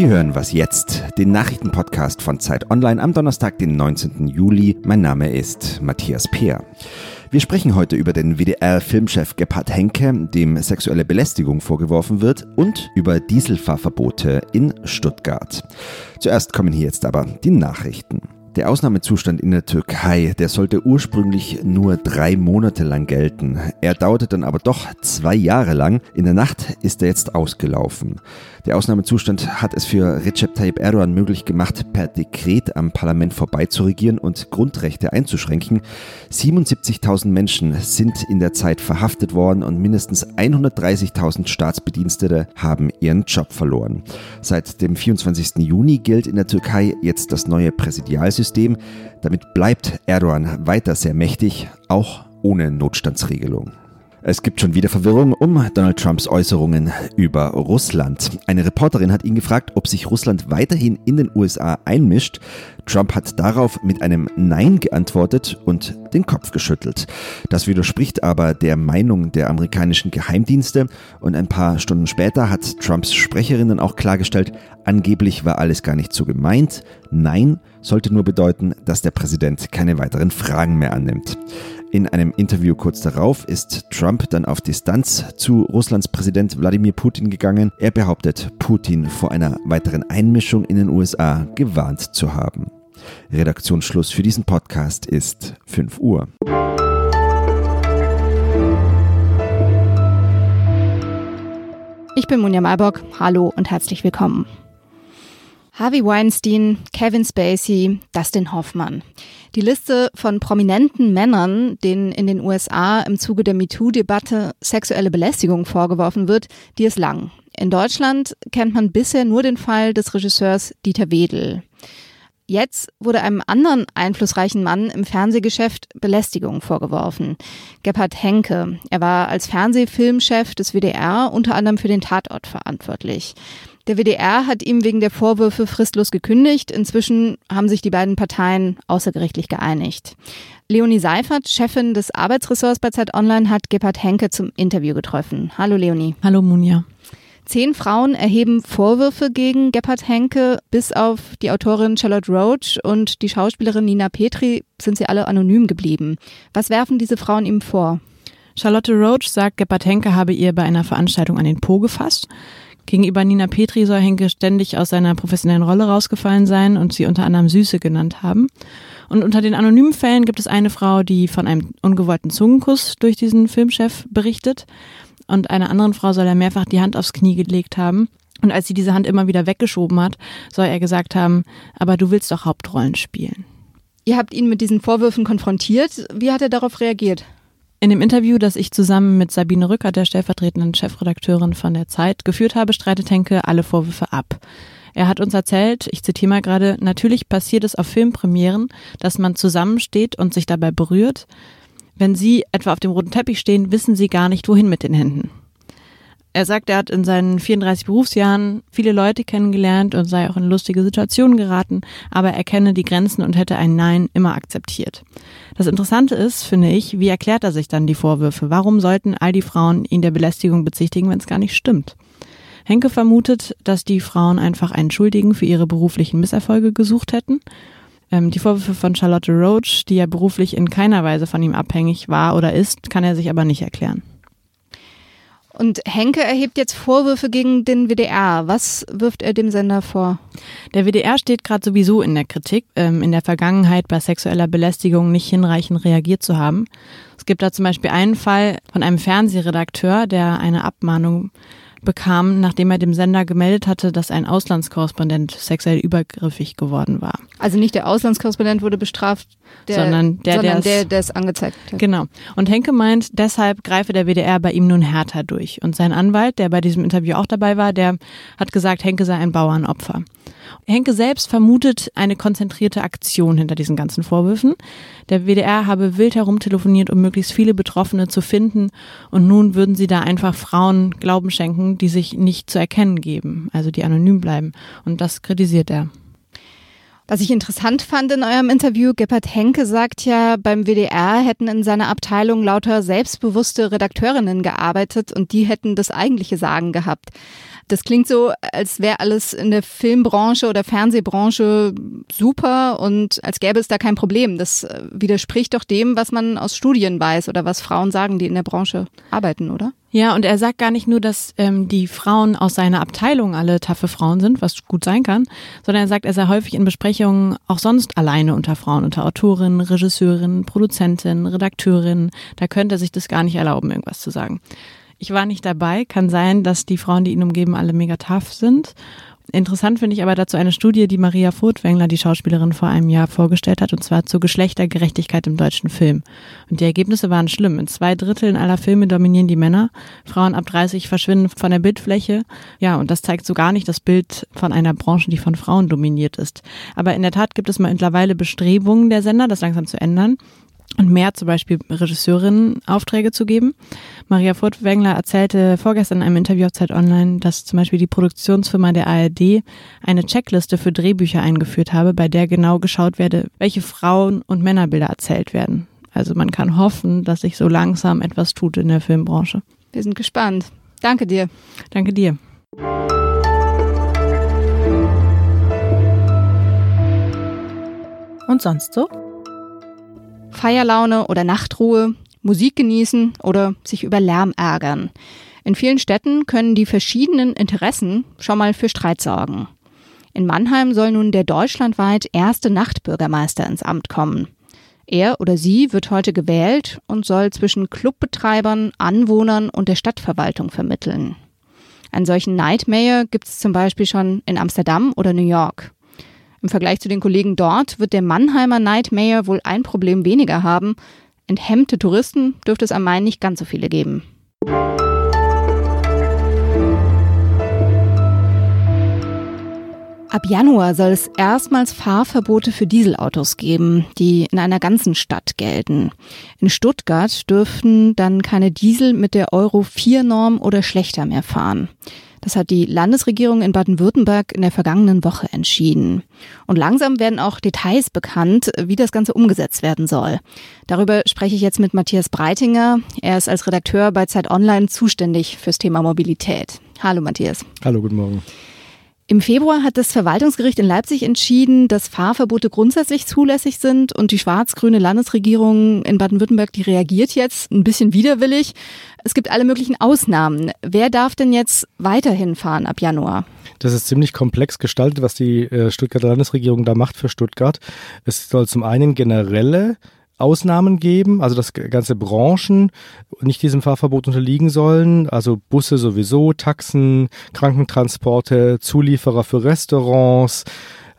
Sie hören was jetzt, den Nachrichtenpodcast von Zeit Online am Donnerstag, den 19. Juli. Mein Name ist Matthias Peer. Wir sprechen heute über den WDR-Filmchef Gebhard Henke, dem sexuelle Belästigung vorgeworfen wird, und über Dieselfahrverbote in Stuttgart. Zuerst kommen hier jetzt aber die Nachrichten. Der Ausnahmezustand in der Türkei, der sollte ursprünglich nur drei Monate lang gelten. Er dauerte dann aber doch zwei Jahre lang. In der Nacht ist er jetzt ausgelaufen. Der Ausnahmezustand hat es für Recep Tayyip Erdogan möglich gemacht, per Dekret am Parlament vorbeizuregieren und Grundrechte einzuschränken. 77.000 Menschen sind in der Zeit verhaftet worden und mindestens 130.000 Staatsbedienstete haben ihren Job verloren. Seit dem 24. Juni gilt in der Türkei jetzt das neue Präsidialsystem. Damit bleibt Erdogan weiter sehr mächtig, auch ohne Notstandsregelung. Es gibt schon wieder Verwirrung um Donald Trumps Äußerungen über Russland. Eine Reporterin hat ihn gefragt, ob sich Russland weiterhin in den USA einmischt. Trump hat darauf mit einem Nein geantwortet und den Kopf geschüttelt. Das widerspricht aber der Meinung der amerikanischen Geheimdienste und ein paar Stunden später hat Trumps Sprecherin dann auch klargestellt, angeblich war alles gar nicht so gemeint. Nein sollte nur bedeuten, dass der Präsident keine weiteren Fragen mehr annimmt. In einem Interview kurz darauf ist Trump dann auf Distanz zu Russlands Präsident Wladimir Putin gegangen. Er behauptet, Putin vor einer weiteren Einmischung in den USA gewarnt zu haben. Redaktionsschluss für diesen Podcast ist 5 Uhr. Ich bin Munja Malbock. Hallo und herzlich willkommen. Harvey Weinstein, Kevin Spacey, Dustin Hoffmann. Die Liste von prominenten Männern, denen in den USA im Zuge der MeToo-Debatte sexuelle Belästigung vorgeworfen wird, die ist lang. In Deutschland kennt man bisher nur den Fall des Regisseurs Dieter Wedel. Jetzt wurde einem anderen einflussreichen Mann im Fernsehgeschäft Belästigung vorgeworfen. Gebhard Henke. Er war als Fernsehfilmchef des WDR unter anderem für den Tatort verantwortlich. Der WDR hat ihm wegen der Vorwürfe fristlos gekündigt. Inzwischen haben sich die beiden Parteien außergerichtlich geeinigt. Leonie Seifert, Chefin des Arbeitsressorts bei Zeit Online, hat Gebhard Henke zum Interview getroffen. Hallo Leonie. Hallo Munja. Zehn Frauen erheben Vorwürfe gegen Gebhard Henke. Bis auf die Autorin Charlotte Roach und die Schauspielerin Nina Petri sind sie alle anonym geblieben. Was werfen diese Frauen ihm vor? Charlotte Roach sagt, Gebhard Henke habe ihr bei einer Veranstaltung an den Po gefasst. Gegenüber Nina Petri soll Henke ständig aus seiner professionellen Rolle rausgefallen sein und sie unter anderem Süße genannt haben. Und unter den anonymen Fällen gibt es eine Frau, die von einem ungewollten Zungenkuss durch diesen Filmchef berichtet. Und einer anderen Frau soll er mehrfach die Hand aufs Knie gelegt haben. Und als sie diese Hand immer wieder weggeschoben hat, soll er gesagt haben, aber du willst doch Hauptrollen spielen. Ihr habt ihn mit diesen Vorwürfen konfrontiert. Wie hat er darauf reagiert? In dem Interview, das ich zusammen mit Sabine Rücker, der stellvertretenden Chefredakteurin von der Zeit, geführt habe, streitet Henke alle Vorwürfe ab. Er hat uns erzählt, ich zitiere mal gerade, natürlich passiert es auf Filmpremieren, dass man zusammensteht und sich dabei berührt. Wenn Sie etwa auf dem roten Teppich stehen, wissen Sie gar nicht, wohin mit den Händen. Er sagt, er hat in seinen 34 Berufsjahren viele Leute kennengelernt und sei auch in lustige Situationen geraten, aber er kenne die Grenzen und hätte ein Nein immer akzeptiert. Das Interessante ist, finde ich, wie erklärt er sich dann die Vorwürfe? Warum sollten all die Frauen ihn der Belästigung bezichtigen, wenn es gar nicht stimmt? Henke vermutet, dass die Frauen einfach einen Schuldigen für ihre beruflichen Misserfolge gesucht hätten. Ähm, die Vorwürfe von Charlotte Roach, die ja beruflich in keiner Weise von ihm abhängig war oder ist, kann er sich aber nicht erklären. Und Henke erhebt jetzt Vorwürfe gegen den WDR. Was wirft er dem Sender vor? Der WDR steht gerade sowieso in der Kritik, ähm, in der Vergangenheit bei sexueller Belästigung nicht hinreichend reagiert zu haben. Es gibt da zum Beispiel einen Fall von einem Fernsehredakteur, der eine Abmahnung bekam, nachdem er dem Sender gemeldet hatte, dass ein Auslandskorrespondent sexuell übergriffig geworden war. Also nicht der Auslandskorrespondent wurde bestraft, der, sondern der, sondern der, der es angezeigt hat. Genau. Und Henke meint, deshalb greife der WDR bei ihm nun härter durch. Und sein Anwalt, der bei diesem Interview auch dabei war, der hat gesagt, Henke sei ein Bauernopfer. Henke selbst vermutet eine konzentrierte Aktion hinter diesen ganzen Vorwürfen. Der WDR habe wild herumtelefoniert, um möglichst viele Betroffene zu finden. Und nun würden sie da einfach Frauen Glauben schenken, die sich nicht zu erkennen geben, also die anonym bleiben. Und das kritisiert er. Was ich interessant fand in eurem Interview, Gebhard Henke sagt ja, beim WDR hätten in seiner Abteilung lauter selbstbewusste Redakteurinnen gearbeitet und die hätten das eigentliche Sagen gehabt. Das klingt so, als wäre alles in der Filmbranche oder Fernsehbranche super und als gäbe es da kein Problem. Das äh, widerspricht doch dem, was man aus Studien weiß oder was Frauen sagen, die in der Branche arbeiten, oder? Ja, und er sagt gar nicht nur, dass ähm, die Frauen aus seiner Abteilung alle taffe Frauen sind, was gut sein kann, sondern er sagt, er sei häufig in Besprechungen auch sonst alleine unter Frauen, unter Autorinnen, Regisseurinnen, Produzentinnen, Redakteurinnen. Da könnte er sich das gar nicht erlauben, irgendwas zu sagen. Ich war nicht dabei. Kann sein, dass die Frauen, die ihn umgeben, alle mega tough sind. Interessant finde ich aber dazu eine Studie, die Maria Furtwängler, die Schauspielerin, vor einem Jahr vorgestellt hat, und zwar zur Geschlechtergerechtigkeit im deutschen Film. Und die Ergebnisse waren schlimm. In zwei Dritteln aller Filme dominieren die Männer. Frauen ab 30 verschwinden von der Bildfläche. Ja, und das zeigt so gar nicht das Bild von einer Branche, die von Frauen dominiert ist. Aber in der Tat gibt es mal mittlerweile Bestrebungen der Sender, das langsam zu ändern und mehr zum Beispiel Regisseurinnen Aufträge zu geben. Maria Furtwängler erzählte vorgestern in einem Interview auf Zeit Online, dass zum Beispiel die Produktionsfirma der ARD eine Checkliste für Drehbücher eingeführt habe, bei der genau geschaut werde, welche Frauen- und Männerbilder erzählt werden. Also man kann hoffen, dass sich so langsam etwas tut in der Filmbranche. Wir sind gespannt. Danke dir. Danke dir. Und sonst so? Feierlaune oder Nachtruhe, Musik genießen oder sich über Lärm ärgern. In vielen Städten können die verschiedenen Interessen schon mal für Streit sorgen. In Mannheim soll nun der deutschlandweit erste Nachtbürgermeister ins Amt kommen. Er oder sie wird heute gewählt und soll zwischen Clubbetreibern, Anwohnern und der Stadtverwaltung vermitteln. Einen solchen Nightmare gibt es zum Beispiel schon in Amsterdam oder New York. Im Vergleich zu den Kollegen dort wird der Mannheimer Night Mayor wohl ein Problem weniger haben. Enthemmte Touristen dürfte es am Main nicht ganz so viele geben. Ab Januar soll es erstmals Fahrverbote für Dieselautos geben, die in einer ganzen Stadt gelten. In Stuttgart dürften dann keine Diesel mit der Euro 4 Norm oder schlechter mehr fahren. Das hat die Landesregierung in Baden-Württemberg in der vergangenen Woche entschieden. Und langsam werden auch Details bekannt, wie das Ganze umgesetzt werden soll. Darüber spreche ich jetzt mit Matthias Breitinger. Er ist als Redakteur bei Zeit Online zuständig fürs Thema Mobilität. Hallo Matthias. Hallo, guten Morgen. Im Februar hat das Verwaltungsgericht in Leipzig entschieden, dass Fahrverbote grundsätzlich zulässig sind und die schwarz-grüne Landesregierung in Baden-Württemberg, die reagiert jetzt ein bisschen widerwillig. Es gibt alle möglichen Ausnahmen. Wer darf denn jetzt weiterhin fahren ab Januar? Das ist ziemlich komplex gestaltet, was die äh, Stuttgarter Landesregierung da macht für Stuttgart. Es soll zum einen generelle Ausnahmen geben, also dass ganze Branchen nicht diesem Fahrverbot unterliegen sollen, also Busse sowieso, Taxen, Krankentransporte, Zulieferer für Restaurants,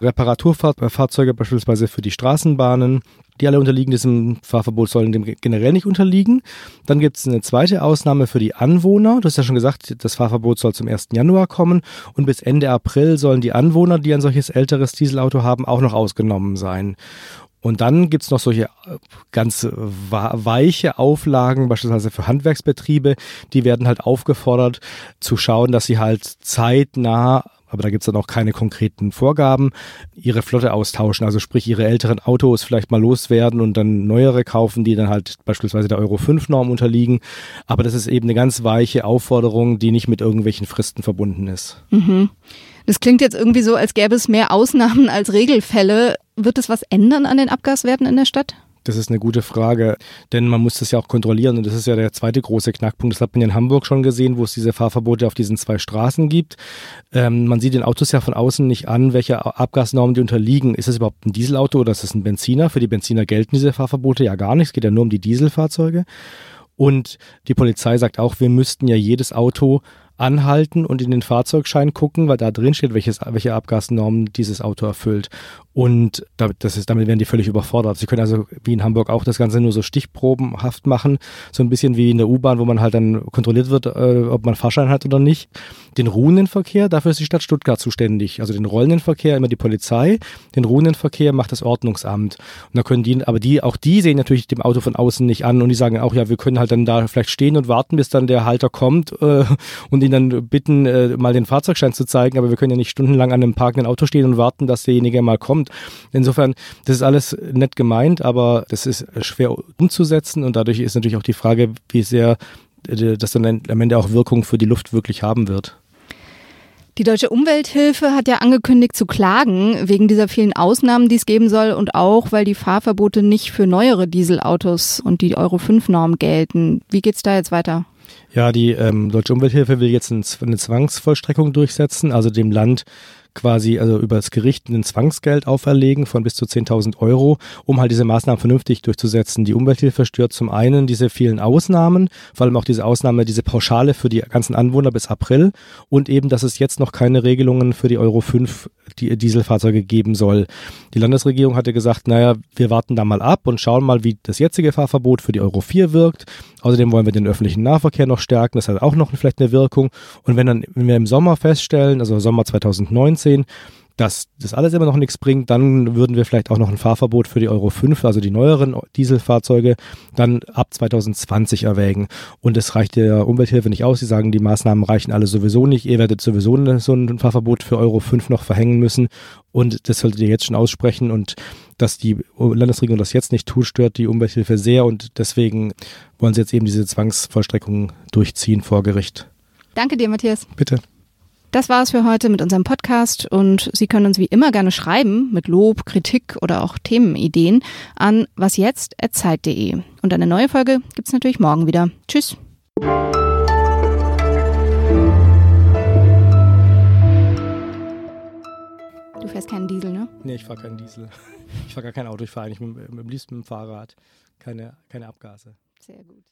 Reparaturfahrzeuge beispielsweise für die Straßenbahnen, die alle unterliegen diesem Fahrverbot, sollen dem generell nicht unterliegen. Dann gibt es eine zweite Ausnahme für die Anwohner. Du hast ja schon gesagt, das Fahrverbot soll zum 1. Januar kommen und bis Ende April sollen die Anwohner, die ein solches älteres Dieselauto haben, auch noch ausgenommen sein. Und dann gibt's noch solche äh, ganz weiche Auflagen, beispielsweise für Handwerksbetriebe, die werden halt aufgefordert zu schauen, dass sie halt zeitnah aber da gibt's dann auch keine konkreten Vorgaben, ihre Flotte austauschen, also sprich ihre älteren Autos vielleicht mal loswerden und dann neuere kaufen, die dann halt beispielsweise der Euro 5 Norm unterliegen. Aber das ist eben eine ganz weiche Aufforderung, die nicht mit irgendwelchen Fristen verbunden ist. Mhm. Das klingt jetzt irgendwie so, als gäbe es mehr Ausnahmen als Regelfälle. Wird es was ändern an den Abgaswerten in der Stadt? Das ist eine gute Frage, denn man muss das ja auch kontrollieren und das ist ja der zweite große Knackpunkt. Das hat man in Hamburg schon gesehen, wo es diese Fahrverbote auf diesen zwei Straßen gibt. Ähm, man sieht den Autos ja von außen nicht an, welche Abgasnormen die unterliegen. Ist es überhaupt ein Dieselauto oder ist es ein Benziner? Für die Benziner gelten diese Fahrverbote ja gar nicht. Es geht ja nur um die Dieselfahrzeuge. Und die Polizei sagt auch, wir müssten ja jedes Auto anhalten und in den Fahrzeugschein gucken, weil da drin steht, welches, welche Abgasnormen dieses Auto erfüllt. Und das ist, damit werden die völlig überfordert. Sie können also wie in Hamburg auch das Ganze nur so stichprobenhaft machen, so ein bisschen wie in der U-Bahn, wo man halt dann kontrolliert wird, äh, ob man Fahrschein hat oder nicht. Den ruhenden Verkehr, dafür ist die Stadt Stuttgart zuständig. Also den rollenden Verkehr immer die Polizei, den ruhenden Verkehr macht das Ordnungsamt. Und da können die, aber die, auch die sehen natürlich dem Auto von außen nicht an und die sagen auch, ja, wir können halt dann da vielleicht stehen und warten, bis dann der Halter kommt äh, und ihn ihn dann bitten, äh, mal den Fahrzeugschein zu zeigen, aber wir können ja nicht stundenlang an einem parkenden Auto stehen und warten, dass derjenige mal kommt. Insofern, das ist alles nett gemeint, aber das ist schwer umzusetzen und dadurch ist natürlich auch die Frage, wie sehr äh, das dann am Ende auch Wirkung für die Luft wirklich haben wird. Die Deutsche Umwelthilfe hat ja angekündigt zu klagen wegen dieser vielen Ausnahmen, die es geben soll und auch, weil die Fahrverbote nicht für neuere Dieselautos und die Euro 5 Norm gelten. Wie geht's da jetzt weiter? Ja, die ähm, Deutsche Umwelthilfe will jetzt eine Zwangsvollstreckung durchsetzen, also dem Land quasi also über das Gericht ein Zwangsgeld auferlegen von bis zu 10.000 Euro, um halt diese Maßnahmen vernünftig durchzusetzen. Die Umwelthilfe stört zum einen diese vielen Ausnahmen, vor allem auch diese Ausnahme, diese Pauschale für die ganzen Anwohner bis April und eben, dass es jetzt noch keine Regelungen für die Euro 5 die Dieselfahrzeuge geben soll. Die Landesregierung hatte gesagt, naja, wir warten da mal ab und schauen mal, wie das jetzige Fahrverbot für die Euro 4 wirkt. Außerdem wollen wir den öffentlichen Nahverkehr noch stärken. Das hat auch noch vielleicht eine Wirkung. Und wenn dann, wenn wir im Sommer feststellen, also Sommer 2019, 2019, dass das alles immer noch nichts bringt, dann würden wir vielleicht auch noch ein Fahrverbot für die Euro 5, also die neueren Dieselfahrzeuge, dann ab 2020 erwägen. Und es reicht der Umwelthilfe nicht aus. Sie sagen, die Maßnahmen reichen alle sowieso nicht. Ihr werdet sowieso so ein Fahrverbot für Euro 5 noch verhängen müssen. Und das solltet ihr jetzt schon aussprechen. Und dass die Landesregierung das jetzt nicht tut, stört die Umwelthilfe sehr. Und deswegen wollen sie jetzt eben diese Zwangsvollstreckung durchziehen vor Gericht. Danke dir, Matthias. Bitte. Das war es für heute mit unserem Podcast und Sie können uns wie immer gerne schreiben mit Lob, Kritik oder auch Themenideen an wasjetzt.zeit.de. Und eine neue Folge gibt es natürlich morgen wieder. Tschüss. Du fährst keinen Diesel, ne? Nee, ich fahre keinen Diesel. Ich fahre gar kein Auto, ich fahre eigentlich mit, mit, am liebsten mit dem Fahrrad. Keine, keine Abgase. Sehr gut.